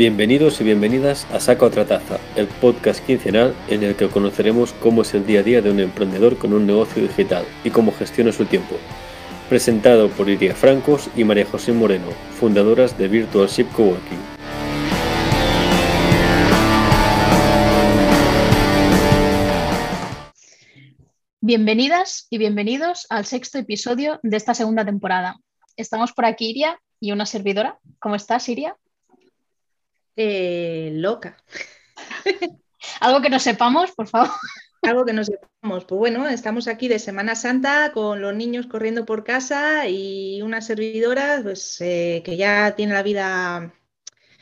Bienvenidos y bienvenidas a Saca otra taza, el podcast quincenal en el que conoceremos cómo es el día a día de un emprendedor con un negocio digital y cómo gestiona su tiempo. Presentado por Iria Francos y María José Moreno, fundadoras de Virtual Ship Coworking. Bienvenidas y bienvenidos al sexto episodio de esta segunda temporada. Estamos por aquí Iria y una servidora. ¿Cómo estás, Iria? Eh, loca. Algo que no sepamos, por favor. Algo que no sepamos. Pues bueno, estamos aquí de Semana Santa con los niños corriendo por casa y una servidora pues, eh, que ya tiene la vida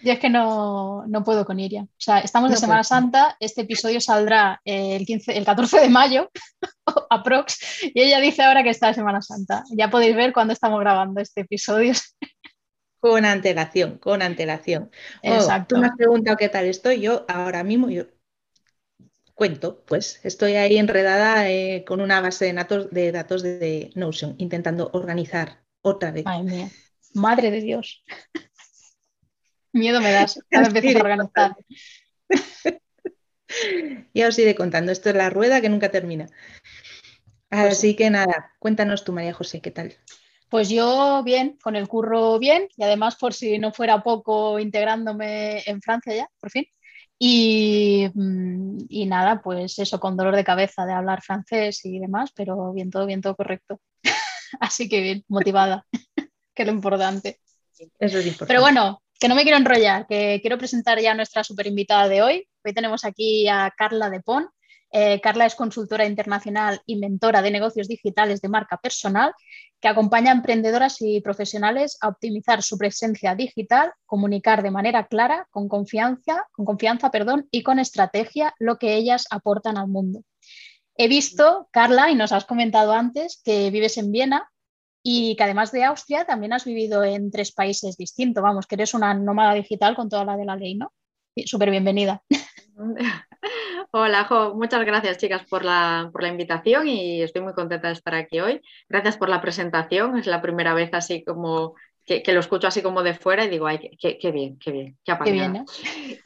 yo es que no, puedo con Iria. O sea, estamos de Semana Santa, este episodio saldrá el, 15, el 14 de mayo, aprox, y ella dice ahora que está de Semana Santa. Ya podéis ver cuándo estamos grabando este episodio. Con antelación, con antelación. Oh, Exacto. tú me has preguntado qué tal estoy. Yo ahora mismo, yo cuento, pues estoy ahí enredada eh, con una base de datos, de datos de, Notion, intentando organizar otra vez. Madre Madre de Dios. Miedo me das cuando empieces a organizar. ya os iré contando. Esto es la rueda que nunca termina. Pues Así que nada, cuéntanos tú, María José, ¿qué tal? Pues yo bien, con el curro bien y además por si no fuera poco integrándome en Francia ya, por fin. Y, mm, y, nada, pues eso, con dolor de cabeza de hablar francés y demás, pero bien, todo bien, todo correcto. Así que bien, motivada, que es lo importante. Eso es importante. Pero bueno, que no me quiero enrollar, que quiero presentar ya a nuestra super invitada de hoy. Hoy tenemos aquí a Carla Depon. Eh, Carla es consultora internacional y mentora de negocios digitales de marca personal que acompaña a emprendedoras y profesionales a optimizar su presencia digital, comunicar de manera clara, con confianza, con confianza perdón, y con estrategia lo que ellas aportan al mundo. He visto, Carla, y nos has comentado antes, que vives en Viena y que además de Austria también has vivido en tres países distintos. Vamos, que eres una nómada digital con toda la de la ley, ¿no? Súper bienvenida. Hola, Jo. Muchas gracias, chicas, por la, por la, invitación y estoy muy contenta de estar aquí hoy. Gracias por la presentación. Es la primera vez así como que, lo escucho así como de fuera y digo, ay, qué, bien, qué bien, qué, qué bien. ¿eh?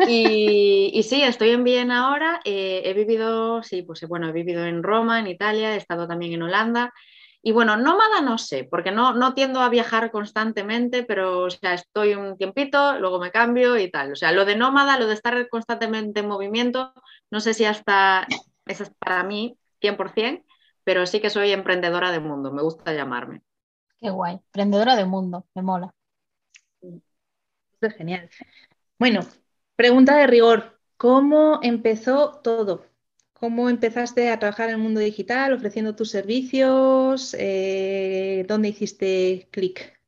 Y, y, sí, estoy en Viena ahora. Eh, he vivido, sí, pues bueno, he vivido en Roma, en Italia, he estado también en Holanda y bueno, nómada no sé, porque no, no tiendo a viajar constantemente, pero o sea, estoy un tiempito, luego me cambio y tal. O sea, lo de nómada, lo de estar constantemente en movimiento, no sé si hasta eso es para mí 100%, pero sí que soy emprendedora de mundo, me gusta llamarme. Qué guay, emprendedora de mundo, me mola. es genial. Bueno, pregunta de rigor, ¿cómo empezó todo? ¿Cómo empezaste a trabajar en el mundo digital, ofreciendo tus servicios? Eh, ¿Dónde hiciste clic?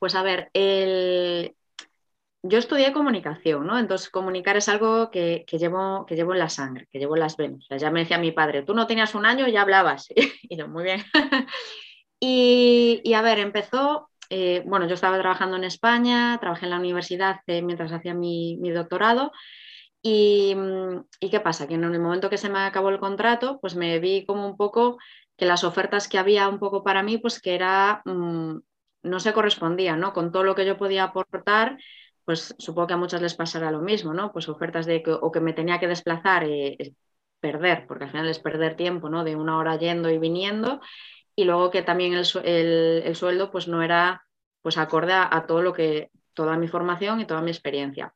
Pues a ver, yo estudié comunicación, ¿no? Entonces comunicar es algo que, llevo, que llevo en la sangre, que llevo en las venas. ya me decía mi padre, tú no tenías un año y ya hablabas. y yo, muy bien. y, a ver, empezó, eh, bueno, yo estaba trabajando en España, trabajé en la universidad eh, mientras hacía mi, mi doctorado. Mm, y, qué pasa? Que en el momento que se me acabó el contrato, pues me vi como un poco que las ofertas que había un poco para mí, pues que era, mm, no se correspondían, ¿no? Con todo lo que yo podía aportar, pues supongo que a muchas les pasará lo mismo, ¿no? Pues ofertas de que, o que me tenía que desplazar, eh, perder, porque al final es perder tiempo, ¿no? De una hora yendo y viniendo, y luego que también el, sueldo, pues no era, pues acorde a todo lo que, toda mi formación y toda mi experiencia.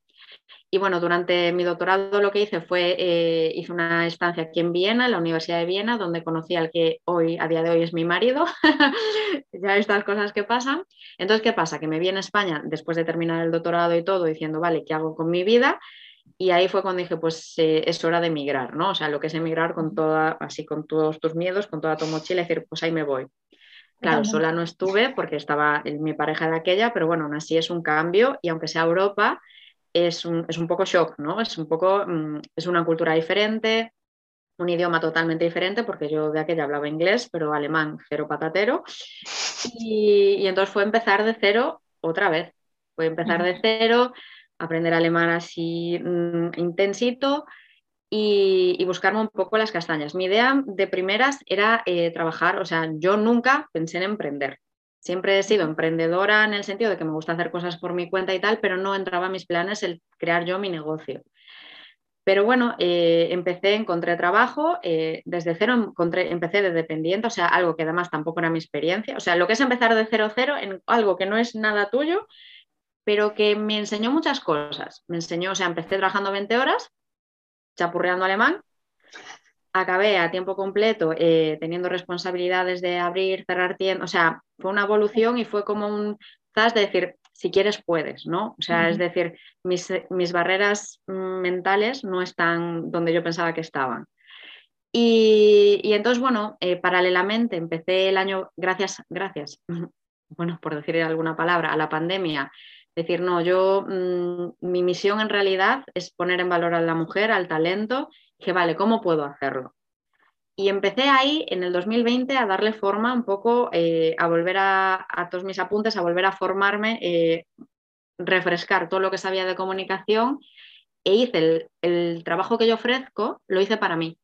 Y bueno, durante mi doctorado lo que hice fue, eh, hice una estancia aquí en Viena, en la Universidad de Viena, donde conocí al que hoy, a día de hoy, es mi marido. ya estas cosas que pasan. Entonces, ¿qué pasa? Que me vi en España después de terminar el doctorado y todo, diciendo, vale, ¿qué hago con mi vida? Y ahí fue cuando dije, pues eh, es hora de emigrar, ¿no? O sea, lo que es emigrar con toda, así con todos tus miedos, con toda tu mochila, y decir, pues ahí me voy. Claro, sola no estuve porque estaba mi pareja de aquella, pero bueno, aún así es un cambio y aunque sea Europa, es un, poco shock, ¿no? Es un poco, mm, es una cultura diferente, un idioma totalmente diferente, porque yo de aquella hablaba inglés, pero alemán cero patatero. Y, entonces fue empezar de cero otra vez. Fue empezar de cero, aprender alemán así mm, intensito y, buscarme un poco las castañas. Mi idea de primeras era eh, trabajar, o sea, yo nunca pensé en emprender. Siempre he sido emprendedora en el sentido de que me gusta hacer cosas por mi cuenta y tal, pero no entraba en mis planes el crear yo mi negocio. Pero bueno, eh, empecé, encontré trabajo, eh, desde cero empecé de dependiente, o sea, algo que además tampoco era mi experiencia, o sea, lo que es empezar de cero cero en algo que no es nada tuyo, pero que me enseñó muchas cosas. Me enseñó, o sea, empecé trabajando 20 horas, chapurreando alemán, acabé a tiempo completo eh, teniendo responsabilidades de abrir, cerrar tiendas, o sea, fue una evolución y fue como un zas de decir, si quieres puedes, ¿no? O sea, es decir, mis, mis, barreras mentales no están donde yo pensaba que estaban. Y, y entonces, bueno, eh, paralelamente empecé el año, gracias, gracias, bueno, por decir alguna palabra, a la pandemia, decir, no, yo, mm, mi misión en realidad es poner en valor a la mujer, al talento, que vale, ¿cómo puedo hacerlo? Y empecé ahí en el 2020 a darle forma un poco, eh, a volver a, todos mis apuntes, a volver a formarme, eh, refrescar todo lo que sabía de comunicación e hice el, el, trabajo que yo ofrezco, lo hice para mí.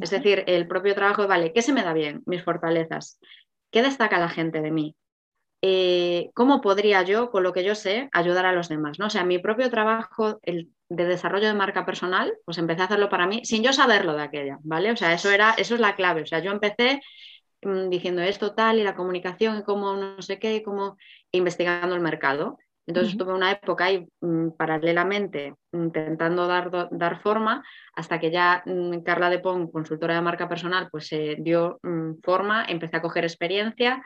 Es decir, el propio trabajo, vale, ¿qué se me da bien? Mis fortalezas. ¿Qué destaca la gente de mí? Eh, cómo podría yo, con lo que yo sé, ayudar a los demás. ¿no? O sea, mi propio trabajo el, de desarrollo de marca personal, pues empecé a hacerlo para mí sin yo saberlo de aquella, ¿vale? O sea, eso, era, eso es la clave. O sea, yo empecé mm, diciendo esto tal y la comunicación y cómo no sé qué, cómo investigando el mercado. Entonces tuve una época ahí mm, paralelamente intentando dar, dar forma hasta que ya mm, Carla de Pong, consultora de marca personal, pues se dio forma, empecé a coger experiencia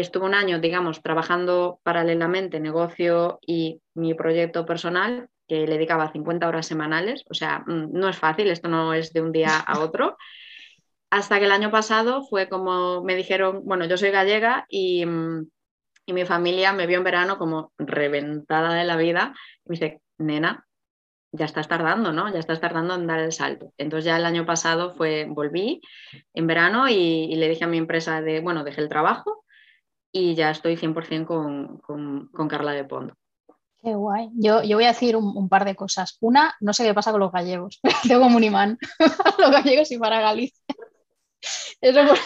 Estuve un año, digamos, trabajando paralelamente negocio y mi proyecto personal, que le dedicaba 50 horas semanales. O sea, mm, no es fácil, esto no es de un día a otro. Hasta que el año pasado fue como me dijeron, bueno, yo soy gallega y, mm, y mi familia me vio en verano como reventada de la vida. Y me dice, nena, ya estás tardando, ¿no? Ya estás tardando en dar el salto. Entonces ya el año pasado fue, volví en verano y, y, le dije a mi empresa de, bueno, dejé el trabajo y ya estoy 100% con, con, con, Carla de Pondo. Qué guay. Yo, yo voy a decir un, par de cosas. Una, no sé qué pasa con los gallegos. Tengo como un imán. los gallegos y para Galicia. Eso por,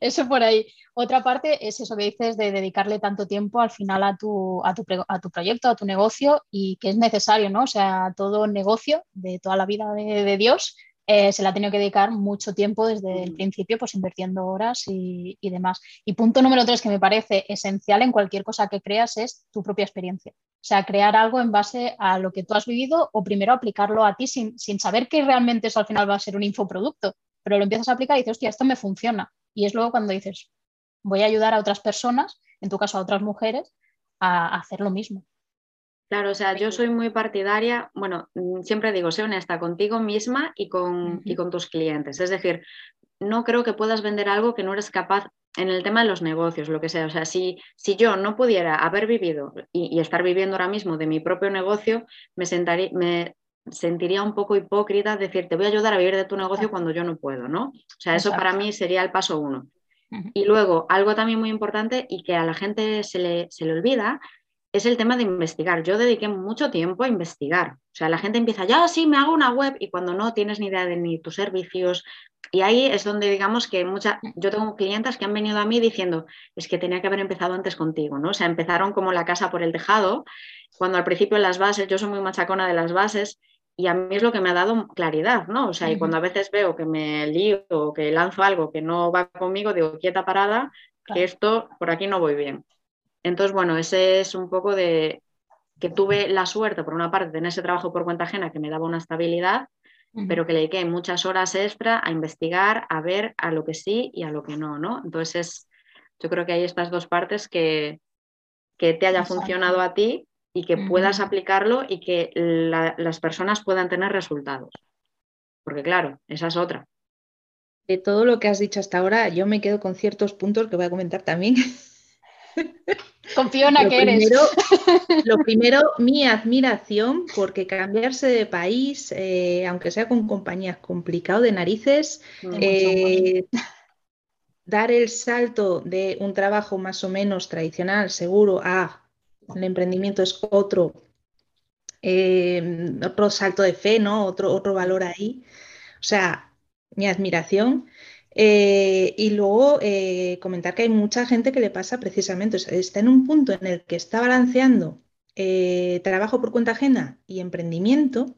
eso por, ahí. Otra parte es eso que dices de dedicarle tanto tiempo al final a tu, a tu, a tu proyecto, a tu negocio y que es necesario, ¿no? O sea, todo negocio de toda la vida de, de Dios eh, se le ha tenido que dedicar mucho tiempo desde el principio, pues invirtiendo horas y, demás. Y punto número tres que me parece esencial en cualquier cosa que creas es tu propia experiencia. O sea, crear algo en base a lo que tú has vivido o primero aplicarlo a ti sin, sin saber que realmente eso al final va a ser un infoproducto, pero lo empiezas a aplicar y dices, hostia, esto me funciona. Y es luego cuando dices, voy a ayudar a otras personas, en tu caso a otras mujeres, a hacer lo mismo. Claro, o sea, yo soy muy partidaria, bueno, mm, siempre digo, sé honesta contigo misma y con, y con tus clientes. Es decir, no creo que puedas vender algo que no eres capaz en el tema de los negocios, lo que sea. O sea, si, si yo no pudiera haber vivido y, estar viviendo ahora mismo de mi propio negocio, me, sentaría, me sentiría un poco hipócrita decir, te voy a ayudar a vivir de tu negocio cuando yo no puedo, ¿no? O sea, eso para mí sería el paso uno. Y luego, algo también muy importante y que a la gente se le, se le olvida, es el tema de investigar. Yo dediqué mucho tiempo a investigar. O sea, la gente empieza, ya sí, me hago una web y cuando no tienes ni idea de ni tus servicios. Y ahí es donde digamos que mucha, yo tengo clientes que han venido a mí diciendo, es que tenía que haber empezado antes contigo, ¿no? O sea, empezaron como la casa por el tejado, cuando al principio las bases, yo soy muy machacona de las bases y a mí es lo que me ha dado claridad, ¿no? O sea, y cuando a veces veo que me lío o que lanzo algo que no va conmigo, digo, quieta parada, que esto por aquí no voy bien. Entonces, bueno, ese es un poco de que tuve la suerte, por una parte, de tener ese trabajo por cuenta ajena que me daba una estabilidad, pero que le dediqué muchas horas extra a investigar, a ver a lo que sí y a lo que no, ¿no? Entonces, yo creo que hay estas dos partes que, que te haya funcionado a ti y que puedas aplicarlo y que las personas puedan tener resultados. Porque claro, esa es otra. De todo lo que has dicho hasta ahora, yo me quedo con ciertos puntos que voy a comentar también. Confío en que eres. Lo primero, mi admiración, porque cambiarse de país, eh, aunque sea con compañías complicado de narices, eh, dar el salto de un trabajo más o menos tradicional, seguro, a el emprendimiento es otro, eh, otro salto de fe, ¿no? Otro, otro valor ahí. O sea, mi admiración. Eh, y luego eh, comentar que hay mucha gente que le pasa precisamente, está en un punto en el que está balanceando eh, trabajo por cuenta ajena y emprendimiento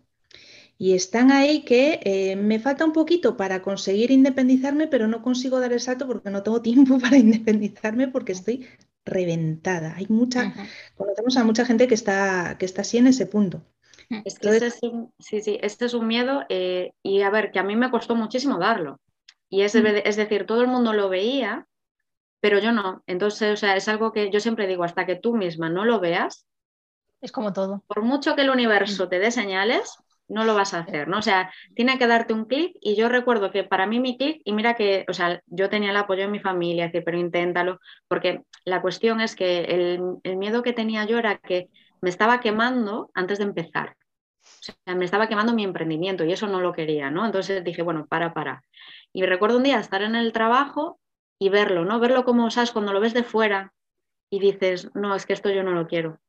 y están ahí que me falta un poquito para conseguir independizarme, pero no consigo dar el salto porque no tengo tiempo para independizarme porque estoy reventada. Hay mucha, conocemos a mucha gente que está, que está así en ese punto. Es que ese es un, sí, sí, este es un miedo y a ver, que a mí me costó muchísimo darlo. Y es, es decir, todo el mundo lo veía, pero yo no. Entonces, o sea, es algo que yo siempre digo, hasta que tú misma no lo veas. Es como todo. Por mucho que el universo te dé señales, no lo vas a hacer, ¿no? O sea, tiene que darte un clic y yo recuerdo que para mí mi clic, y mira que, o sea, yo tenía el apoyo de mi familia, decir, pero inténtalo, porque la cuestión es que el, el miedo que tenía yo era que me estaba quemando antes de empezar. O sea, me estaba quemando mi emprendimiento y eso no lo quería, ¿no? Entonces dije, bueno, para, para. Y recuerdo un día estar en el trabajo y verlo, ¿no? Verlo como, ¿sabes? Cuando lo ves de fuera y dices, no, es que esto yo no lo quiero.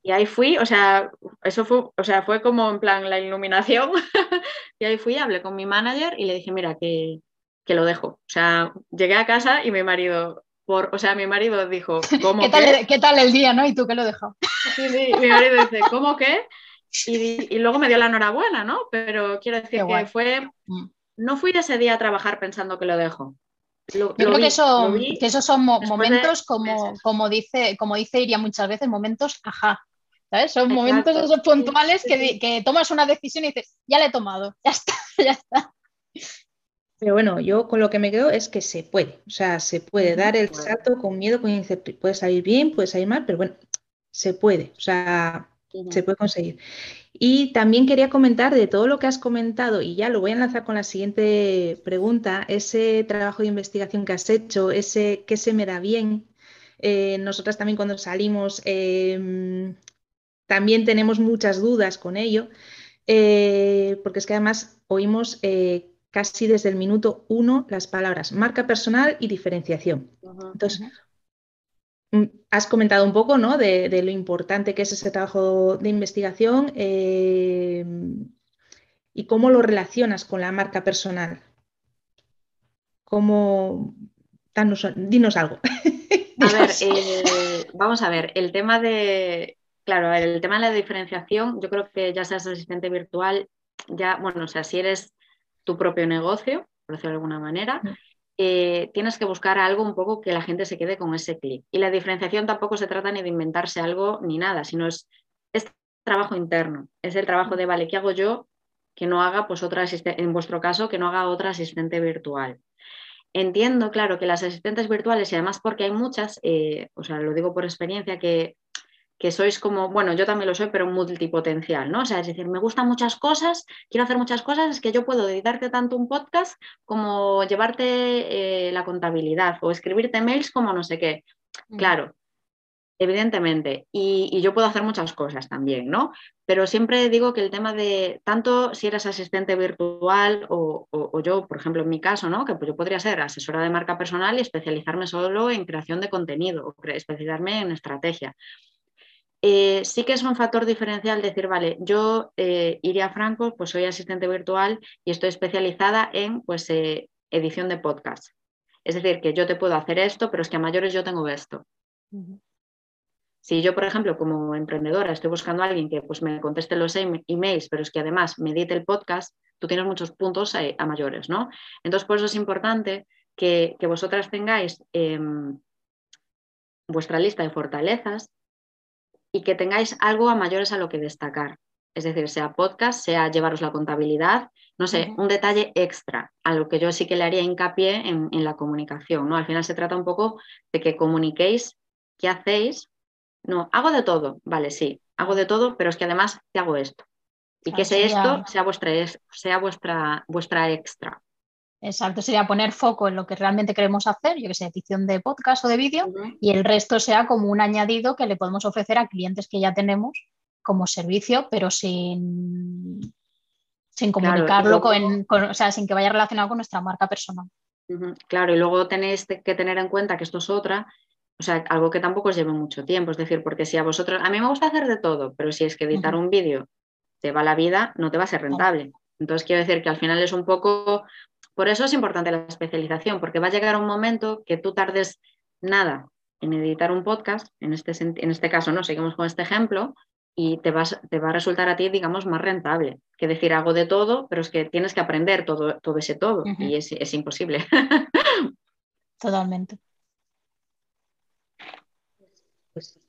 Y ahí fui, o sea, eso fue, o sea, fue como en plan la iluminación. y ahí fui, hablé con mi manager y le dije, mira, que, que lo dejo. O sea, llegué a casa y mi marido, por, o sea, mi marido dijo, ¿cómo ¿Qué, tal, ¿Qué tal el día, no? Y tú que lo dejó. Sí, sí, mi marido dice, ¿cómo qué? Y, luego me dio la enhorabuena, ¿no? Pero quiero decir que fue, mm no fui ese día a trabajar pensando que lo dejo. Yo creo que, eso, que, esos son momentos, como, como, dice, como dice Iria muchas veces, momentos ajá. ¿sabes? Son momentos esos puntuales que, que, tomas una decisión y dices, ya la he tomado, ya está, ya está. Pero bueno, yo con lo que me quedo es que se puede, o sea, se puede dar el salto con miedo, con incertidumbre. Puede salir bien, puede salir mal, pero bueno, se puede, o sea, se puede conseguir. Y también quería comentar de todo lo que has comentado, y ya lo voy a enlazar con la siguiente pregunta, ese trabajo de investigación que has hecho, ese que se me da bien. Eh, nosotras también cuando salimos em, también tenemos muchas dudas con ello, eh, porque es que además oímos eh, casi desde el minuto uno las palabras marca personal y diferenciación. Entonces, has comentado un poco ¿no? de, lo importante que es ese trabajo de investigación eh, y cómo lo relacionas con la marca personal. ¿Cómo... dinos algo. A ver, eh, vamos a ver, el tema de, claro, el tema de la diferenciación, yo creo que ya seas asistente virtual, ya, bueno, o sea, si eres tu propio negocio, por decirlo de alguna manera, mm. Eh, tienes que buscar algo un poco que la gente se quede con ese clic. Y la diferenciación tampoco se trata ni de inventarse algo ni nada, sino es, es trabajo interno. Es el trabajo de, vale, ¿qué hago yo que no haga, pues otra en vuestro caso, que no haga otra asistente virtual? Entiendo, claro, que las asistentes virtuales, y además porque hay muchas, eh, o sea, lo digo por experiencia, que que sois como, bueno, yo también lo soy, pero multipotencial, ¿no? O sea, es decir, me gustan muchas cosas, quiero hacer muchas cosas, es que yo puedo editarte tanto un podcast como llevarte eh, la contabilidad o escribirte mails como no sé qué. Mm. Claro, evidentemente, y, yo puedo hacer muchas cosas también, ¿no? Pero siempre digo que el tema de, tanto si eres asistente virtual o, o yo, por ejemplo, en mi caso, ¿no? Que pues yo podría ser asesora de marca personal y especializarme solo en creación de contenido o especializarme en estrategia eh, sí que es un factor diferencial decir, vale, yo eh, iría a Franco, pues soy asistente virtual y estoy especializada en pues, eh, edición de podcast. Es decir, que yo te puedo hacer esto, pero es que a mayores yo tengo esto. Si yo, por ejemplo, como emprendedora estoy buscando a alguien que pues, me conteste los em-, emails, pero es que además me edite el podcast, tú tienes muchos puntos a, mayores, ¿no? Entonces, por eso es importante que, que vosotras tengáis em, vuestra lista de fortalezas y que tengáis algo a mayores a lo que destacar. Es decir, sea podcast, sea llevaros la contabilidad, no sé, un detalle extra, a lo que yo sí que le haría hincapié en, la comunicación. ¿no? Al final se trata un poco de que comuniquéis qué hacéis. No, hago de todo, vale, sí, hago de todo, pero es que además te hago esto. Y que ese esto sea vuestra, sea vuestra, vuestra extra. Exacto, sería poner foco en lo que realmente queremos hacer, yo que sé, edición de podcast o de vídeo, y el resto sea como un añadido que le podemos ofrecer a clientes que ya tenemos como servicio, pero sin, sin comunicarlo, con, o sea, sin que vaya relacionado con nuestra marca personal. Claro, y luego tenéis que tener en cuenta que esto es otra, o sea, algo que tampoco os lleve mucho tiempo, es decir, porque si a vosotros, a mí me gusta hacer de todo, pero si es que editar un vídeo te va la vida, no te va a ser rentable. Entonces quiero decir que al final es un poco Por eso es importante la especialización, porque va a llegar un momento que tú tardes nada en editar un podcast, en este, en este caso no, seguimos con este ejemplo, y te, vas, te va a resultar a ti, digamos, más rentable que decir hago de todo, pero es que tienes que aprender todo, todo ese todo y es, es imposible. Totalmente. Pues,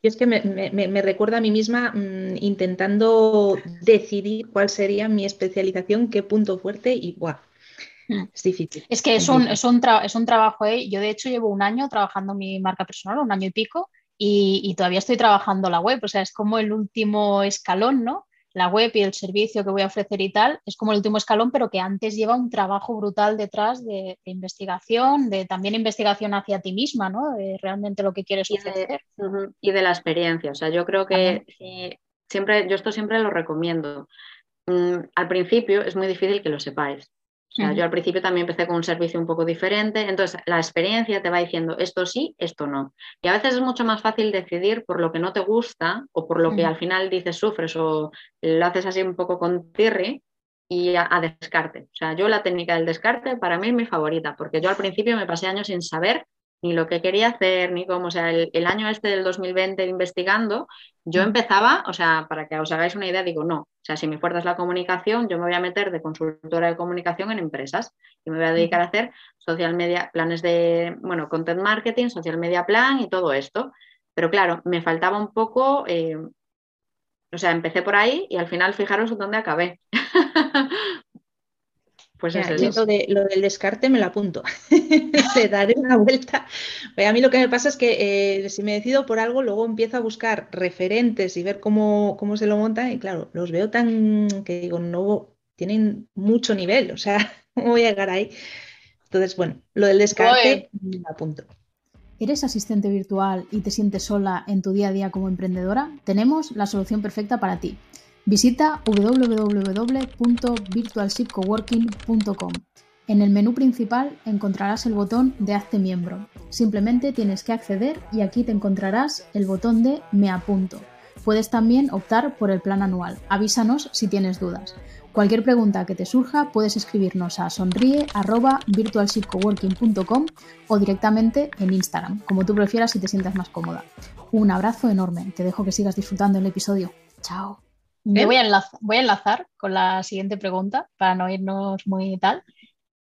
y es que me, recuerda a mí misma mm, intentando decidir cuál sería mi especialización, qué punto fuerte y ¡guau! Mm. Es difícil. Es que es un, es un, es un trabajo. ¿eh? Yo, de hecho, llevo un año trabajando mi marca personal, un año y pico, y, todavía estoy trabajando la web. O sea, es como el último escalón, ¿no? La web y el servicio que voy a ofrecer y tal, es como el último escalón, pero que antes lleva un trabajo brutal detrás de, investigación, de también investigación hacia ti misma, ¿no? De realmente lo que quieres ofrecer. y de la experiencia. O sea, yo creo que siempre, yo esto siempre lo recomiendo. Mm, al principio es muy difícil que lo sepáis. O sea, yo al principio también empecé con un servicio un poco diferente, entonces la experiencia te va diciendo esto sí, esto no. Y a veces es mucho más fácil decidir por lo que no te gusta o por lo que al final dices sufres o lo haces así un poco con tirri y a, a, descarte. O sea, yo la técnica del descarte para mí es mi favorita, porque yo al principio me pasé años sin saber ni lo que quería hacer, ni cómo, o sea, el, año este del 2020 investigando, yo empezaba, o sea, para que os hagáis una idea, digo, no, o sea, si mi fuerza es la comunicación, yo me voy a meter de consultora de comunicación en empresas y me voy a dedicar a hacer social media, planes de, bueno, content marketing, social media plan y todo esto. Pero claro, me faltaba un poco, eh, o sea, empecé por ahí y al final fijaros dónde acabé. Pues lo, del descarte me lo apunto. Le daré una vuelta. a mí lo que me pasa es que eh, si me decido por algo, luego empiezo a buscar referentes y ver cómo, cómo se lo montan. Y claro, los veo tan que digo, no tienen mucho nivel. O sea, ¿cómo voy a llegar ahí? Entonces, bueno, lo del descarte me lo apunto. ¿Eres asistente virtual y te sientes sola en tu día a día como emprendedora? Tenemos la solución perfecta para ti. Visita www.virtualshipcoworking.com. En el menú principal encontrarás el botón de Hazte miembro. Simplemente tienes que acceder y aquí te encontrarás el botón de Me apunto. Puedes también optar por el plan anual. Avísanos si tienes dudas. Cualquier pregunta que te surja puedes escribirnos a sonríe@virtualshipcoworking.com o directamente en Instagram, como tú prefieras y te sientas más cómoda. Un abrazo enorme. Te dejo que sigas disfrutando el episodio. Chao. Me voy a, enlazar, con la siguiente pregunta para no irnos muy tal.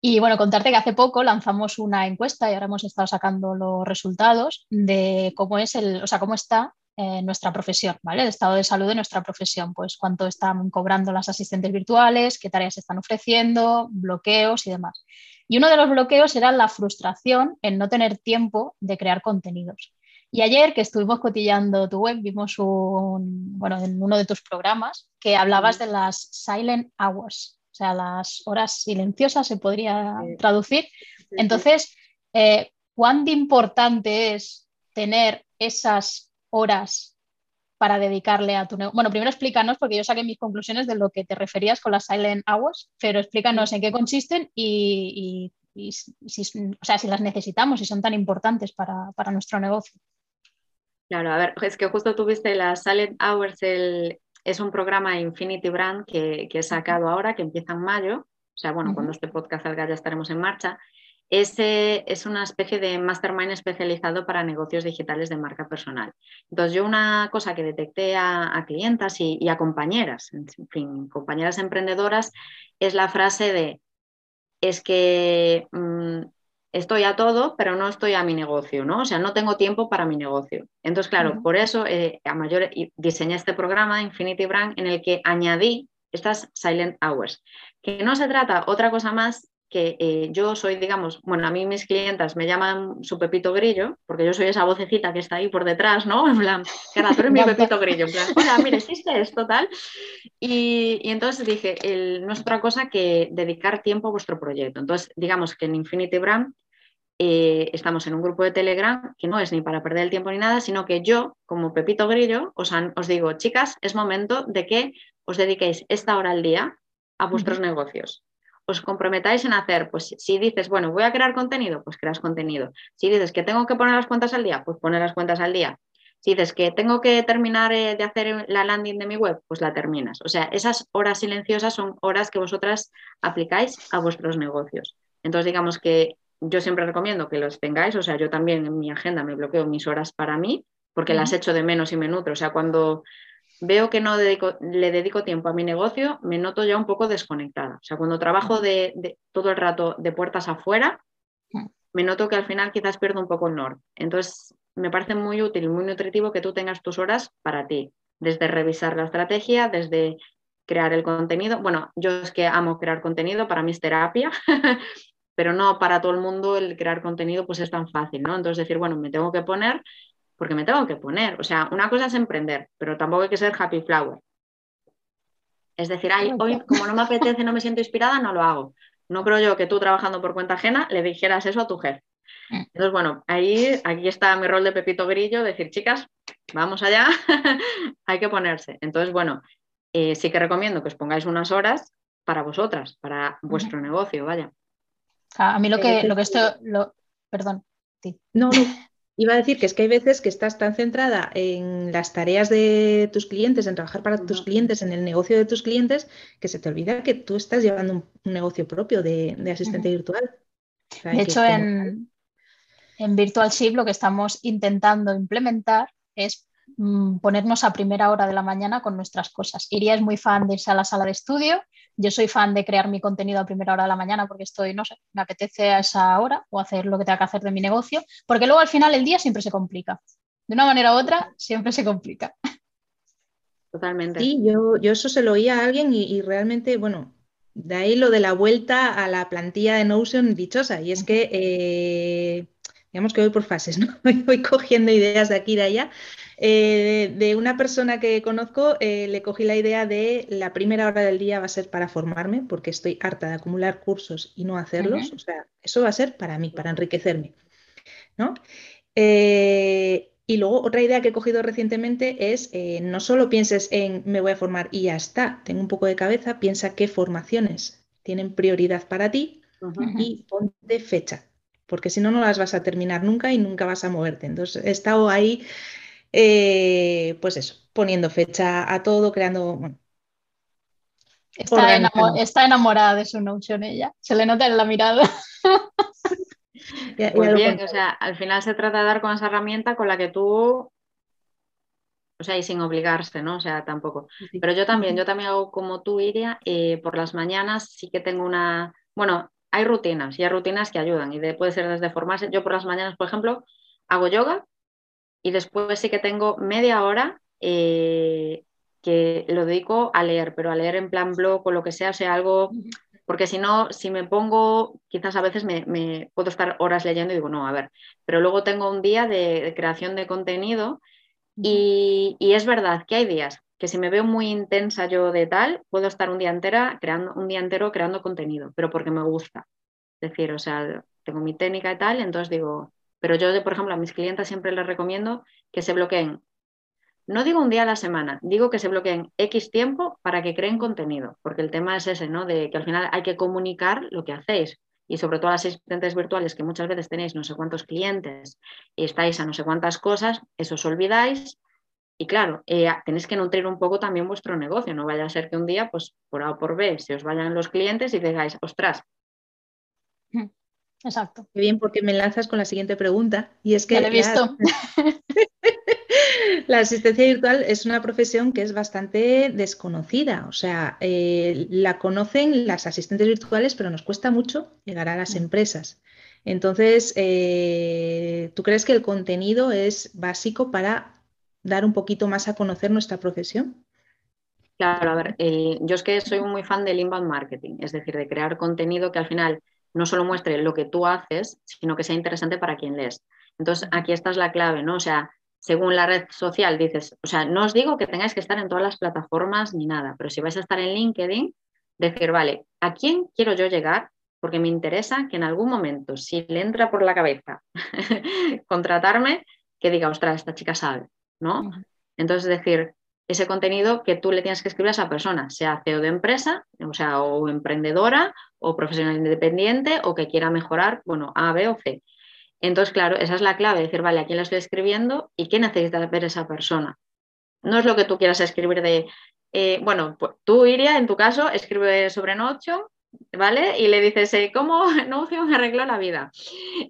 Y bueno, contarte que hace poco lanzamos una encuesta y ahora hemos estado sacando los resultados de cómo es el, o sea, cómo está eh, nuestra profesión, ¿vale? El estado de salud de nuestra profesión, pues cuánto están cobrando las asistentes virtuales, qué tareas están ofreciendo, bloqueos y demás. Y uno de los bloqueos era la frustración en no tener tiempo de crear contenidos. Y ayer que estuvimos cotillando tu web, vimos un, bueno, en uno de tus programas que hablabas de las silent hours, o sea, las horas silenciosas se podría traducir. Entonces, eh, ¿cuán importante es tener esas horas para dedicarle a tu negocio? Bueno, primero explícanos, porque yo saqué mis conclusiones de lo que te referías con las silent hours, pero explícanos en qué consisten y, si, o sea, si las necesitamos y son tan importantes para, para nuestro negocio. Claro, a ver, es que justo tuviste las Silent Hours, es un programa Infinity Brand que, he sacado ahora, que empieza en mayo. O sea, bueno, cuando este podcast salga ya estaremos en marcha. Ese es una especie de mastermind especializado para negocios digitales de marca personal. Entonces, yo una cosa que detecté a, clientas y, a compañeras, en fin, compañeras emprendedoras, es la frase de, es que mm, estoy a todo, pero no estoy a mi negocio, ¿no? O sea, no tengo tiempo para mi negocio. Entonces, claro, por eso eh, a mayor diseñé este programa Infinity Brand en el que añadí estas silent hours, que no se trata otra cosa más que eh, yo soy, digamos, bueno, a mí mis clientas me llaman su Pepito Grillo, porque yo soy esa vocecita que está ahí por detrás, ¿no? En plan, cara, tú eres mi Pepito Grillo, en plan, hola, mire, existe esto, tal. Y, y entonces dije, el, no es otra cosa que dedicar tiempo a vuestro proyecto. Entonces, digamos que en Infinity Brand eh, estamos en un grupo de Telegram que no es ni para perder el tiempo ni nada, sino que yo, como Pepito Grillo, os, os digo, chicas, es momento de que os dediquéis esta hora al día a vuestros negocios os comprometáis en hacer, pues si dices, bueno, voy a crear contenido, pues creas contenido. Si dices que tengo que poner las cuentas al día, pues poner las cuentas al día. Si dices que tengo que terminar eh, de hacer la landing de mi web, pues la terminas. O sea, esas horas silenciosas son horas que vosotras aplicáis a vuestros negocios. Entonces, digamos que yo siempre recomiendo que los tengáis, o sea, yo también en mi agenda me bloqueo mis horas para mí, porque las echo de menos y me nutro. O sea, cuando veo que no le dedico tiempo a mi negocio, me noto ya un poco desconectada. O sea, cuando trabajo de, todo el rato de puertas afuera, me noto que al final quizás pierdo un poco el norte. Entonces, me parece muy útil muy nutritivo que tú tengas tus horas para ti, desde revisar la estrategia, desde crear el contenido. Bueno, yo es que amo crear contenido, para mí es terapia, pero no para todo el mundo el crear contenido pues es tan fácil, ¿no? Entonces decir, bueno, me tengo que poner porque me tengo que poner. O sea, una cosa es emprender, pero tampoco hay que ser happy flower. Es decir, Ay, hoy como no me apetece, no me siento inspirada, no lo hago. No creo yo que tú trabajando por cuenta ajena le dijeras eso a tu jefe. Mm. Entonces, bueno, ahí aquí está mi rol de Pepito Grillo, decir, chicas, vamos allá, hay que ponerse. Entonces, bueno, eh, sí que recomiendo que os pongáis unas horas para vosotras, para vuestro negocio, vaya. A mí lo que, lo que esto, lo, perdón. No, no, iba a decir que es que hay veces que estás tan centrada en las tareas de tus clientes, en trabajar para tus clientes, en el negocio de tus clientes, que se te olvida que tú estás llevando un, negocio propio de, asistente virtual. de hecho, en, en Virtual Ship lo que estamos intentando implementar es mm, ponernos a primera hora de la mañana con nuestras cosas. Iría es muy fan de irse a la sala de estudio. Yo soy fan de crear mi contenido a primera hora de la mañana porque estoy, no sé, me apetece a esa hora o hacer lo que tenga que hacer de mi negocio, porque luego al final el día siempre se complica. De una manera u otra, siempre se complica. Totalmente. Sí, yo, yo eso se lo oía a alguien y, realmente, bueno, de ahí lo de la vuelta a la plantilla de Notion dichosa. Y es que eh, digamos que voy por fases, ¿no? Voy cogiendo ideas de aquí y de allá. Eh, de una persona que conozco, eh, le cogí la idea de la primera hora del día va a ser para formarme, porque estoy harta de acumular cursos y no hacerlos. O sea, eso va a ser para mí, para enriquecerme. ¿no? Eh, y luego otra idea que he cogido recientemente es no solo pienses en me voy a formar y ya está, tengo un poco de cabeza, piensa qué formaciones tienen prioridad para ti y ponte fecha porque si no, no las vas a terminar nunca y nunca vas a moverte. Entonces, he estado ahí, eh, pues eso, poniendo fecha a todo, creando... Bueno, está, enamorada de su Notion ella, se le nota en la mirada. Muy bien, o sea, al final se trata de dar con esa herramienta con la que tú o sea, y sin obligarse, ¿no? O sea, tampoco. Pero yo también, yo también hago como tú, Iria, eh, por las mañanas sí que tengo una, bueno, hay rutinas y hay rutinas que ayudan y puede ser desde formarse. Yo por las mañanas, por ejemplo, hago yoga y después sí que tengo media hora eh, que lo dedico a leer, pero a leer en plan blog o lo que sea, o sea, algo, porque si no, si me pongo, quizás a veces me, puedo estar horas leyendo y digo, no, a ver, pero luego tengo un día de, creación de contenido y, y es verdad que hay días que si me veo muy intensa yo de tal, puedo estar un día, entera creando, un día entero creando contenido, pero porque me gusta. Es decir, o sea, tengo mi técnica y tal, entonces digo, pero yo, por ejemplo, a mis clientes siempre les recomiendo que se bloqueen. No digo un día a la semana, digo que se bloqueen X tiempo para que creen contenido, porque el tema es ese, ¿no? De que al final hay que comunicar lo que hacéis y sobre todo las asistentes virtuales que muchas veces tenéis no sé cuántos clientes y estáis a no sé cuántas cosas, eso os olvidáis y claro, eh, tenéis que nutrir un poco también vuestro negocio, no vaya a ser que un día, pues por A o por B, se os vayan los clientes y digáis, ostras. Exacto. Qué bien, porque me lanzas con la siguiente pregunta. Y es que. he visto. La... asistencia virtual es una profesión que es bastante desconocida. O sea, eh, la conocen las asistentes virtuales, pero nos cuesta mucho llegar a las mm. empresas. Entonces, eh, ¿tú crees que el contenido es básico para dar un poquito más a conocer nuestra profesión? Claro, a ver, eh, yo es que soy muy fan del inbound marketing, es decir, de crear contenido que al final no solo muestre lo que tú haces, sino que sea interesante para quien lees. Entonces, aquí esta es la clave, ¿no? O sea, según la red social dices, o sea, no os digo que tengáis que estar en todas las plataformas ni nada, pero si vais a estar en LinkedIn, decir, vale, ¿a quién quiero yo llegar? Porque me interesa que en algún momento, si le entra por la cabeza contratarme, que diga, ostras, esta chica sabe. ¿no? Entonces, es decir, ese contenido que tú le tienes que escribir a esa persona, sea CEO de empresa, o sea, o emprendedora, o profesional independiente, o que quiera mejorar, bueno, A, B o C. Entonces, claro, esa es la clave, decir, vale, ¿a quién le estoy escribiendo y qué necesita ver esa persona? No es lo que tú quieras escribir de, eh, bueno, pues tú irías, en tu caso, escribe sobre Notion, ¿vale? Y le dices, eh, ¿cómo Notion arregló la vida?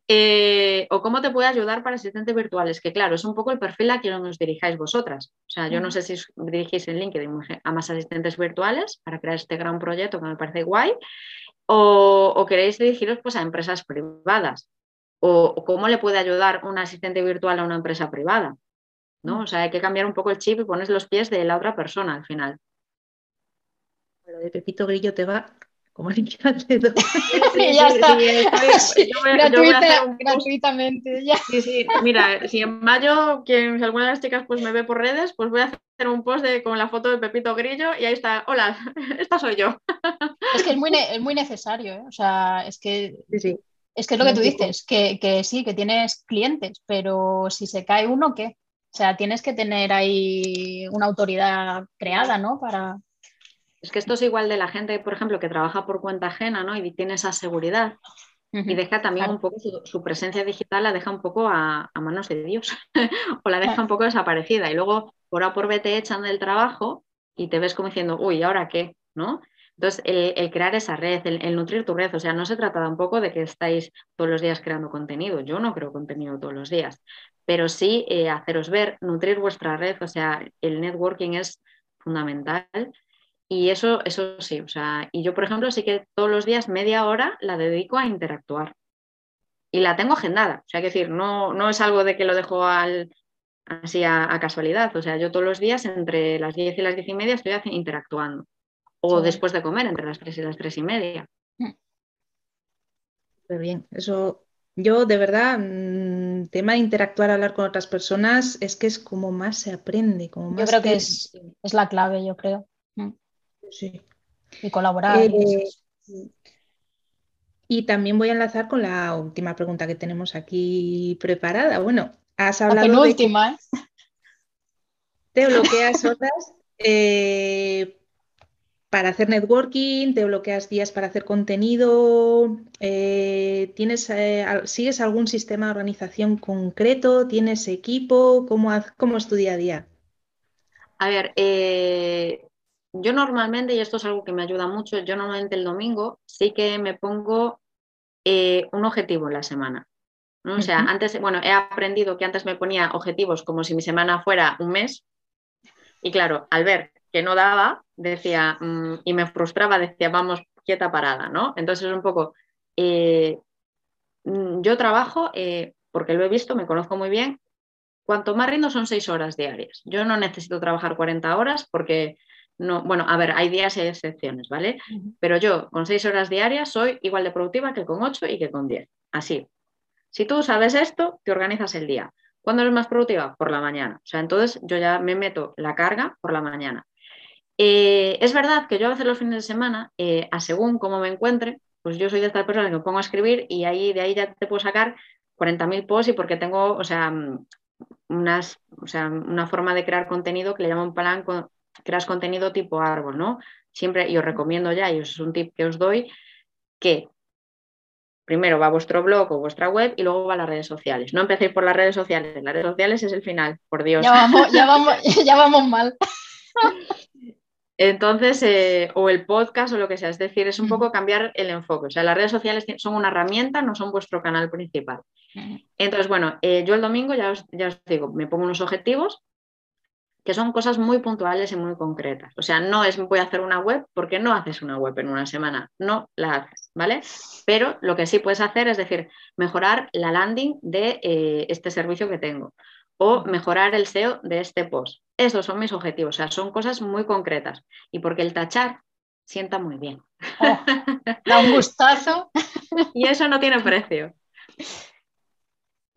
Eh, o cómo te puede ayudar para asistentes virtuales, que claro, es un poco el perfil a quien nos dirijáis vosotras. O sea, yo no sé si dirigís en LinkedIn a más asistentes virtuales para crear este gran proyecto que me parece guay, o, queréis dirigiros pues, a empresas privadas o, cómo le puede ayudar un asistente virtual a una empresa privada. ¿no? O sea, hay que cambiar un poco el chip y pones los pies de la otra persona al final. Pero de Pepito Grillo te va como el dedo. Sí, ya está. gratuitamente. Ya. Sí, sí. Mira, si en mayo, quien, si alguna de las chicas pues, me ve por redes, pues voy a hacer un post de, con la foto de Pepito Grillo y ahí está, hola, esta soy yo. Es que es muy, es muy necesario, ¿eh? o sea, es que sí, sí. Es que es lo que tú dices, que, sí, que tienes clientes, pero si se cae uno, ¿qué? O sea, tienes que tener ahí una autoridad creada, ¿no? Para... Es que esto es igual de la gente, por ejemplo, que trabaja por cuenta ajena, ¿no? Y tiene esa seguridad. Y deja también un poco su, presencia digital, la deja un poco a, manos de Dios, o la deja un poco desaparecida. Y luego, por A por B, te echan del trabajo y te ves como diciendo, uy, ¿ahora qué? ¿No? Entonces, el, crear esa red, el, nutrir tu red, o sea, no se trata tampoco de que estáis todos los días creando contenido. Yo no creo contenido todos los días, pero sí eh, haceros ver, nutrir vuestra red, o sea, el networking es fundamental. Y eso, eso sí, o sea, y yo, por ejemplo, sí que todos los días media hora la dedico a interactuar. Y la tengo agendada, o sea, que decir, no, no es algo de que lo dejo al, así a, a, casualidad, o sea, yo todos los días entre las 10 y las 10 y media estoy interactuando o después de comer, entre las tres y las tres y media. Muy mm. bien, eso yo de verdad, mm, tema de interactuar, hablar con otras personas, es que es como más se aprende. Como yo creo que es, la clave, yo creo. Sí. Y colaborar. Eh, y también voy a enlazar con la última pregunta que tenemos aquí preparada. Bueno, has hablado. La penúltima, ¿eh? Te bloqueas horas eh, para hacer networking, te bloqueas días para hacer contenido, eh, ¿tienes, eh, ¿sigues algún sistema de organización concreto? ¿Tienes equipo? ¿Cómo, cómo es tu día a día? A ver, eh, yo normalmente, y esto es algo que me ayuda mucho, yo normalmente el domingo sí que me pongo un objetivo en la semana. O sea, antes, bueno, he aprendido que antes me ponía objetivos como si mi semana fuera un mes. Y claro, al ver que no daba, decía, mm, y me frustraba, decía, vamos, quieta parada, ¿no? Entonces es un poco, eh, mm, yo trabajo, eh, porque lo he visto, me conozco muy bien, cuanto más rindo son seis horas diarias. Yo no necesito trabajar 40 horas porque no, bueno, a ver, hay días y hay excepciones, ¿vale? Pero yo con seis horas diarias soy igual de productiva que con ocho y que con diez. Así. Si tú sabes esto, te organizas el día. ¿Cuándo eres más productiva? Por la mañana. O sea, entonces yo ya me meto la carga por la mañana. Eh, es verdad que yo a veces los fines de semana, eh, a según cómo me encuentre, pues yo soy de estas personas que me pongo a escribir y ahí de ahí ya te puedo sacar 40.000 posts y porque tengo, o sea, mm, unas, o sea, una forma de crear contenido que le llaman plan, creas contenido tipo árbol, ¿no? Siempre, y os recomiendo ya, y es un tip que os doy, que primero va vuestro blog o vuestra web y luego va a las redes sociales. No empecéis por las redes sociales, las redes sociales es el final, por Dios. Ya vamos, ya vamos, ya vamos mal. Entonces, eh, o el podcast o lo que sea, es decir, es un poco cambiar el enfoque. O sea, las redes sociales son una herramienta, no son vuestro canal principal. Entonces, bueno, eh, yo el domingo ya os, ya os digo, me pongo unos objetivos que son cosas muy puntuales y muy concretas. O sea, no es voy a hacer una web porque no haces una web en una semana, no la haces, ¿vale? Pero lo que sí puedes hacer es decir, mejorar la landing de eh, este servicio que tengo o mejorar el SEO de este post. Esos son mis objetivos, o sea, son cosas muy concretas y porque el tachar sienta muy bien. Oh, da un gustazo. y eso no tiene precio.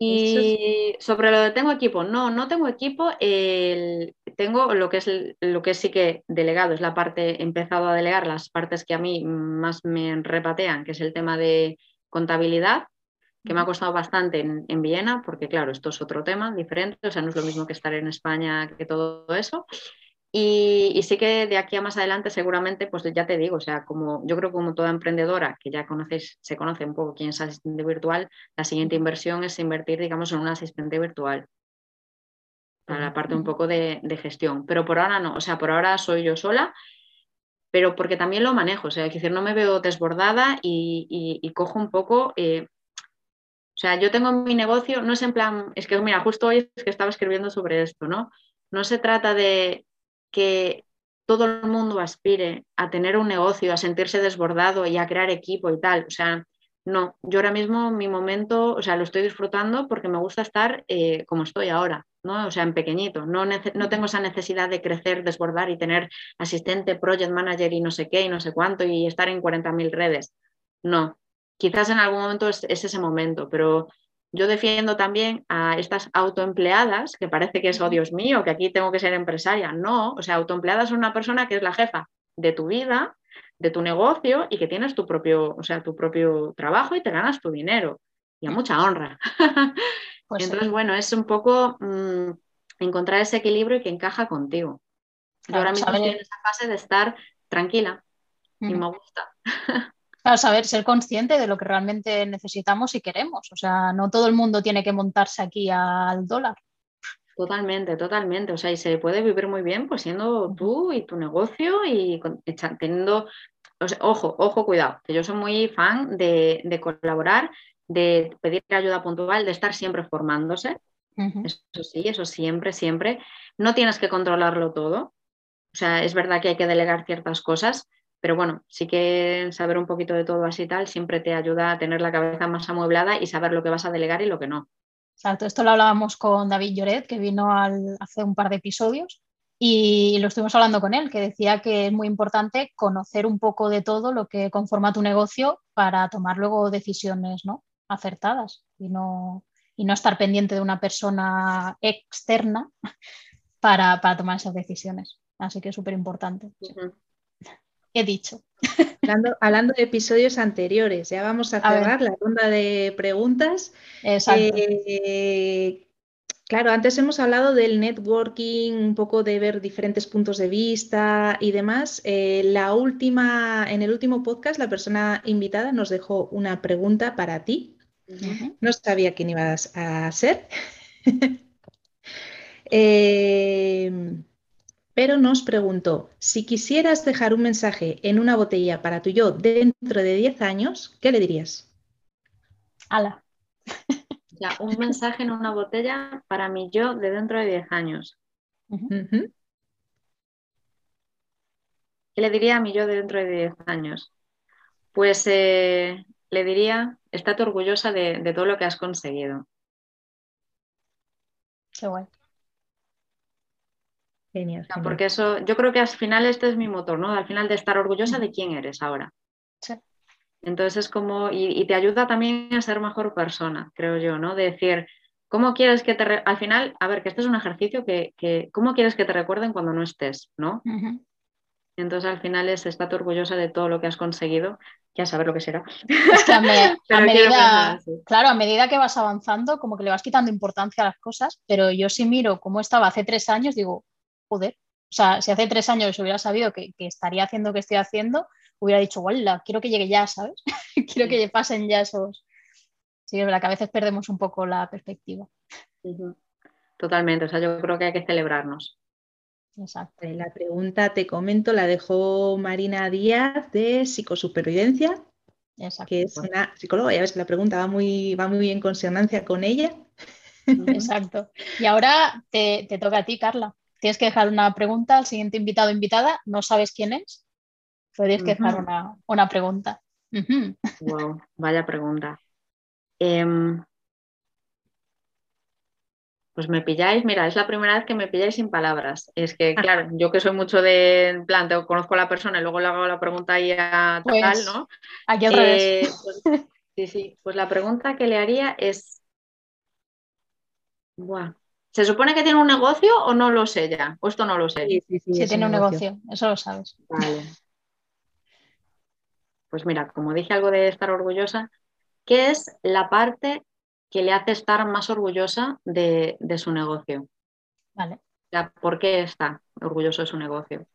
Y sobre lo de tengo equipo, no, no tengo equipo, tengo lo que es lo que sí que delegado, es la parte, he empezado a delegar las partes que a mí más me repatean, que es el tema de contabilidad, que me ha costado bastante en, Viena, porque claro, esto es otro tema diferente, o sea, no es lo mismo que estar en España que todo eso. Y, sí que de aquí a más adelante seguramente, pues ya te digo, o sea, como yo creo que como toda emprendedora, que ya conocéis, se conoce un poco quién es asistente virtual, la siguiente inversión es invertir, digamos, en un asistente virtual para la parte un poco de, gestión. Pero por ahora no, o sea, por ahora soy yo sola, pero porque también lo manejo, o sea, es decir, no me veo desbordada y, cojo un poco... Eh, o sea, yo tengo mi negocio, no es en plan, es que mira, justo hoy es que estaba escribiendo sobre esto, ¿no? No se trata de que todo el mundo aspire a tener un negocio, a sentirse desbordado y a crear equipo y tal. O sea, no, yo ahora mismo mi momento, o sea, lo estoy disfrutando porque me gusta estar eh, como estoy ahora, ¿no? O sea, en pequeñito. No, no tengo esa necesidad de crecer, desbordar y tener asistente, project manager y no sé qué y no sé cuánto y estar en 40.000 redes. No, quizás en algún momento es, es ese momento, pero yo defiendo también a estas autoempleadas, que parece que es, oh Dios mío, que aquí tengo que ser empresaria. No, o sea, autoempleada es una persona que es la jefa de tu vida, de tu negocio y que tienes tu propio, o sea, tu propio trabajo y te ganas tu dinero. Y a mucha honra. Pues Entonces, bueno, es un poco mm, encontrar ese equilibrio y que encaja contigo. yo ahora mismo estoy en esa fase de estar tranquila y me gusta. Claro, saber, ser consciente de lo que realmente necesitamos y queremos. O sea, no todo el mundo tiene que montarse aquí al dólar. Totalmente, totalmente. O sea, y se puede vivir muy bien pues siendo tú y tu negocio y teniendo, ojo, ojo, cuidado, que yo soy muy fan de, colaborar, de pedir ayuda puntual, de estar siempre formándose. Eso sí, eso siempre, siempre. No tienes que controlarlo todo. O sea, es verdad que hay que delegar ciertas cosas, pero bueno, sí que saber un poquito de todo así y tal siempre te ayuda a tener la cabeza más amueblada y saber lo que vas a delegar y lo que no. Exacto, esto lo hablábamos con David Lloret, que vino hace un par de episodios, y lo estuvimos hablando con él, que decía que es muy importante conocer un poco de todo lo que conforma tu negocio para tomar luego decisiones ¿no? acertadas y no, y no estar pendiente de una persona externa para, tomar esas decisiones. Así que es súper importante he dicho. Hablando, de episodios anteriores, ya vamos a cerrar la ronda de preguntas. Exacto. Eh, claro, antes hemos hablado del networking, un poco de ver diferentes puntos de vista y demás. Eh, la última, en el último podcast, la persona invitada nos dejó una pregunta para ti. No sabía quién ibas a ser. eh, pero nos preguntó, si quisieras dejar un mensaje en una botella para tu yo dentro de 10 años, ¿qué le dirías? Ala. Ya, un mensaje en una botella para mi yo de dentro de 10 años. ¿Qué le diría a mi yo de dentro de 10 años? Pues eh, le diría, estate orgullosa de, de, todo lo que has conseguido. Qué guay. Genial, Porque eso, yo creo que al final este es mi motor, ¿no? Al final de estar orgullosa de quién eres ahora. Sí. Entonces es como, y, te ayuda también a ser mejor persona, creo yo, ¿no? De decir, ¿cómo quieres que te, al final, a ver, que este es un ejercicio que, que ¿cómo quieres que te recuerden cuando no estés, ¿no? Entonces al final es, estate orgullosa de todo lo que has conseguido, ya saber lo que será. Es que a, medida, claro, a medida que vas avanzando, como que le vas quitando importancia a las cosas, pero yo si miro cómo estaba hace tres años, digo, joder, o sea, si hace tres años hubiera sabido que, estaría haciendo lo que estoy haciendo, hubiera dicho, guau, quiero que llegue ya, ¿sabes? quiero que pasen ya esos... Sí, es verdad que a veces perdemos un poco la perspectiva. Totalmente, o sea, yo creo que hay que celebrarnos. Exacto. La pregunta, te comento, la dejó Marina Díaz de Psicosupervivencia, Exacto. que es una psicóloga, ya ves que la pregunta va muy, va muy bien en consonancia con ella. Exacto. Y ahora te, te toca a ti, Carla tienes que dejar una pregunta al siguiente invitado o invitada, no sabes quién es, pero tienes que dejar una, pregunta. Wow, vaya pregunta. Em, pues me pilláis, mira, es la primera vez que me pilláis sin palabras. Es que, claro, yo que soy mucho de, en plan, conozco a la persona y luego le hago la pregunta y a tal, pues, ¿no? Aquí al eh, pues, sí, sí, pues la pregunta que le haría es, Buah, ¿Se supone que tiene un negocio o no lo sé ya? O esto no lo sé. Sí, sí, sí, tiene un negocio. eso lo sabes. Vale. Pues mira, como dije algo de estar orgullosa, ¿qué es la parte que le hace estar más orgullosa de, su negocio? Vale. ¿por qué está orgulloso de su negocio?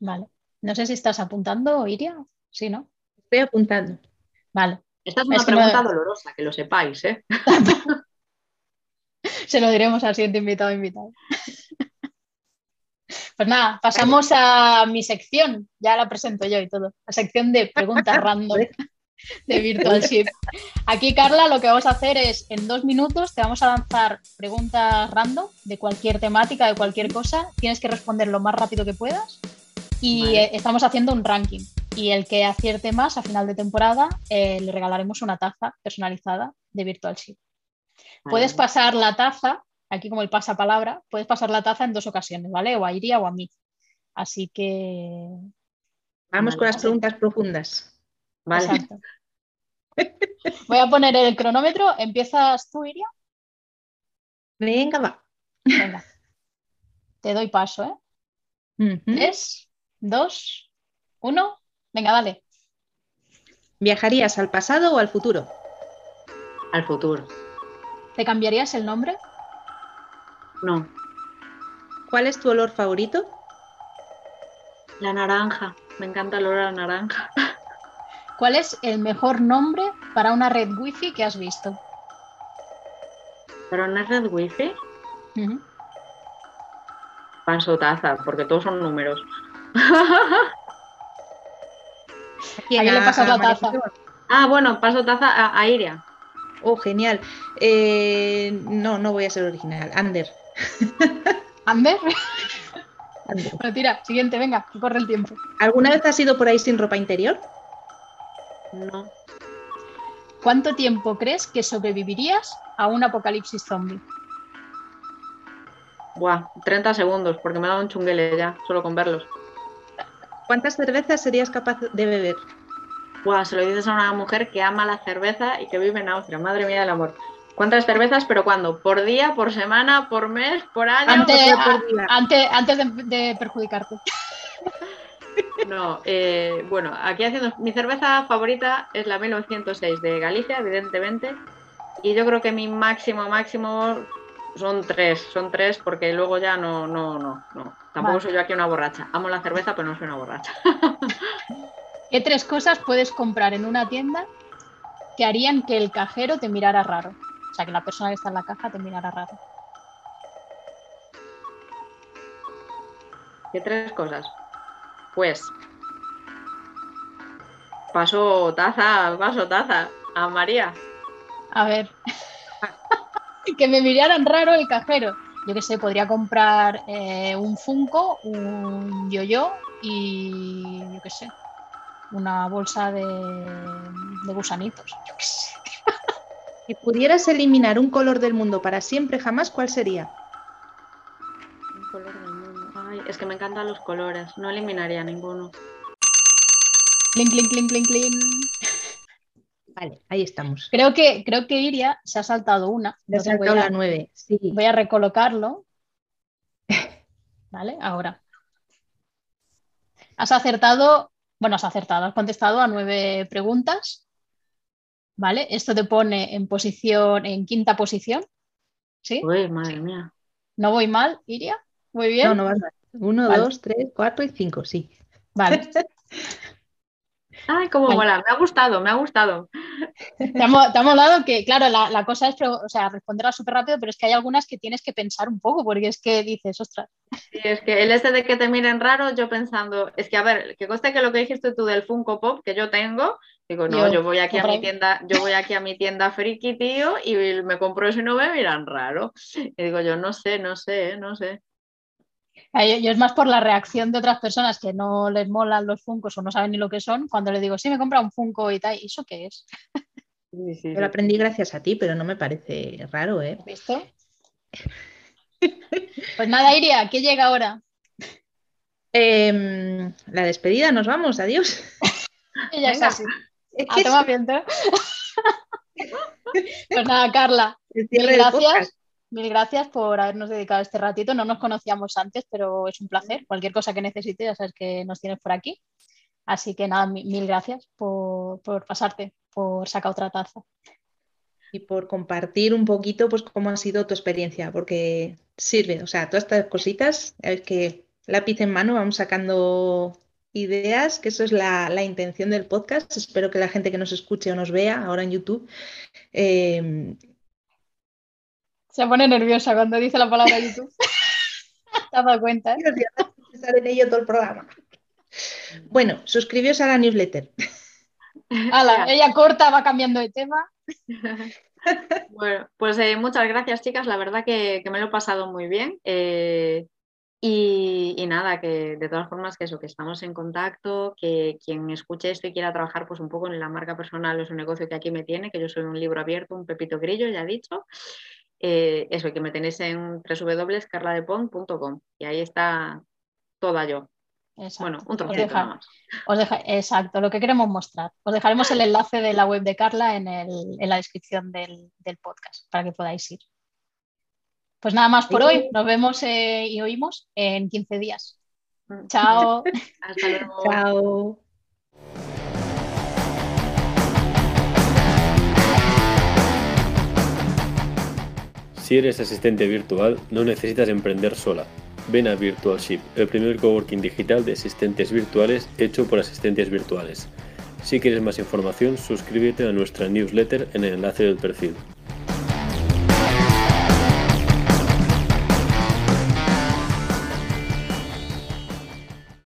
Vale. No sé si estás apuntando, Iria. Sí, ¿no? Estoy apuntando. Vale. Esta es una pregunta dolorosa, que lo sepáis, ¿eh? Se lo diremos al siguiente invitado invitado. Pues nada, pasamos a mi sección, ya la presento yo y todo, la sección de preguntas random de Virtual Ship. Aquí, Carla, lo que vamos a hacer es, en dos minutos, te vamos a lanzar preguntas random de cualquier temática, de cualquier cosa. Tienes que responder lo más rápido que puedas. Y eh, estamos haciendo un ranking. Y el que acierte más a final de temporada, eh, le regalaremos una taza personalizada de Virtual Ship. Puedes pasar la taza, aquí como el pasapalabra, puedes pasar la taza en dos ocasiones, ¿vale? O a Iria o a mí. Así que. Vamos con las preguntas profundas. Vale. Voy a poner el cronómetro. ¿Empiezas tú, Iria? Venga, va. Venga. Te doy paso, ¿eh? Tres, dos, uno. Venga, dale. ¿Viajarías al pasado o al futuro? Al futuro. ¿Te cambiarías el nombre? No. ¿Cuál es tu olor favorito? La naranja. Me encanta el olor a naranja. ¿Cuál es el mejor nombre para una red wifi que has visto? ¿Para una red wifi? Uh taza, porque todos son números. ¿A quién le pasas la taza? Ah, bueno, paso taza a, Iria. Oh, genial. Eh, no, no voy a ser original. Ander. ¿Ander? Bueno, tira, siguiente, venga, corre el tiempo. ¿Alguna vez has ido por ahí sin ropa interior? No. ¿Cuánto tiempo crees que sobrevivirías a un apocalipsis zombie? Buah, 30 segundos, porque me da un chunguele ya, solo con verlos. ¿Cuántas cervezas serías capaz de beber? Buah, se lo dices a una mujer que ama la cerveza y que vive en Austria. Madre mía del amor. ¿Cuántas cervezas? ¿Pero cuándo? ¿Por día? ¿Por semana? ¿Por mes? ¿Por año? Antes, antes, antes de perjudicarte. No, eh, bueno, aquí haciendo. Mi cerveza favorita es la 1906 de Galicia, evidentemente. Y yo creo que mi máximo, máximo son tres. Son tres porque luego ya no, no, no, no. Tampoco soy yo aquí una borracha. Amo la cerveza, pero no soy una borracha. ¿Qué tres cosas puedes comprar en una tienda que harían que el cajero te mirara raro? O sea, que la persona que está en la caja te mirara raro. ¿Qué tres cosas? Pues paso taza, paso taza a María. A ver. que me miraran raro el cajero. Yo qué sé, podría comprar eh, un Funko, un yo-yo y yo qué sé, una bolsa de, de gusanitos. Yo qué sé. Si pudieras eliminar un color del mundo para siempre jamás, ¿cuál sería? es que me encantan los colores, no eliminaría ninguno. Clink, clink, clink, clink, clink. Vale, ahí estamos. Creo que, creo que Iria se ha saltado una. Se ha saltado la nueve, sí. Voy a recolocarlo. Vale, ahora. Has acertado, bueno, has acertado, has contestado a nueve preguntas. ¿Vale? Esto te pone en posición, en quinta posición. ¿Sí? Uy, madre mía. ¿No voy mal, Iria? Muy bien. No, no vas mal. Uno, dos, tres, cuatro y cinco, sí. Vale. Ay, cómo mola, me ha gustado, me ha gustado. Te ha, molado que, claro, la, cosa es o sea, responderla súper rápido, pero es que hay algunas que tienes que pensar un poco, porque es que dices, ostras. Sí, es que el este de que te miren raro, yo pensando, es que a ver, que conste que lo que dijiste tú del Funko Pop que yo tengo, digo, no, yo, voy aquí a mi tienda, yo voy aquí a mi tienda friki, tío, y me compro eso y no me miran raro. Y digo yo, no sé, no sé, no sé. Yo, es más por la reacción de otras personas que no les molan los Funcos o no saben ni lo que son, cuando le digo, sí, me compra un Funko y tal, ¿y eso qué es? Yo lo aprendí gracias a ti, pero no me parece raro, ¿eh? ¿Visto? Pues nada, Iria, ¿qué llega ahora? Em, la despedida, nos vamos, adiós. ya es así. Ah, pues nada, Carla, gracias. Mil gracias por habernos dedicado este ratito. No nos conocíamos antes, pero es un placer. Cualquier cosa que necesites, ya sabes que nos tienes por aquí. Así que nada, mil gracias por, pasarte, por sacar otra taza. y por compartir un poquito pues cómo ha sido tu experiencia, porque sirve, o sea, todas estas cositas, es que lápiz en mano vamos sacando ideas, que eso es la, intención del podcast. Espero que la gente que nos escuche o nos vea ahora en YouTube. Em, Se pone nerviosa cuando dice la palabra YouTube. ¿Te has dado cuenta? Estar en ello todo el programa. Bueno, suscribíos a la newsletter. ella corta, va cambiando de tema. Bueno, pues eh, muchas gracias, chicas. La verdad que, me lo he pasado muy bien. Eh, y, nada, que de todas formas que eso, que estamos en contacto, que quien escuche esto y quiera trabajar pues un poco en la marca personal es un negocio que aquí me tiene, que yo soy un libro abierto, un pepito grillo, ya he dicho. Eh, eso, que me tenéis en www.carladepon.com y ahí está toda yo. Bueno, un trocito más. exacto, lo que queremos mostrar. Os dejaremos el enlace de la web de Carla en, la descripción del podcast para que podáis ir. Pues nada más por hoy. Nos vemos eh, y oímos en 15 días. Mm. Chao. Hasta luego. Chao. Si eres asistente virtual, no necesitas emprender sola. Ven a Virtualship, el primer coworking digital de asistentes virtuales hecho por asistentes virtuales. Si quieres más información, suscríbete a nuestra newsletter en el enlace del perfil.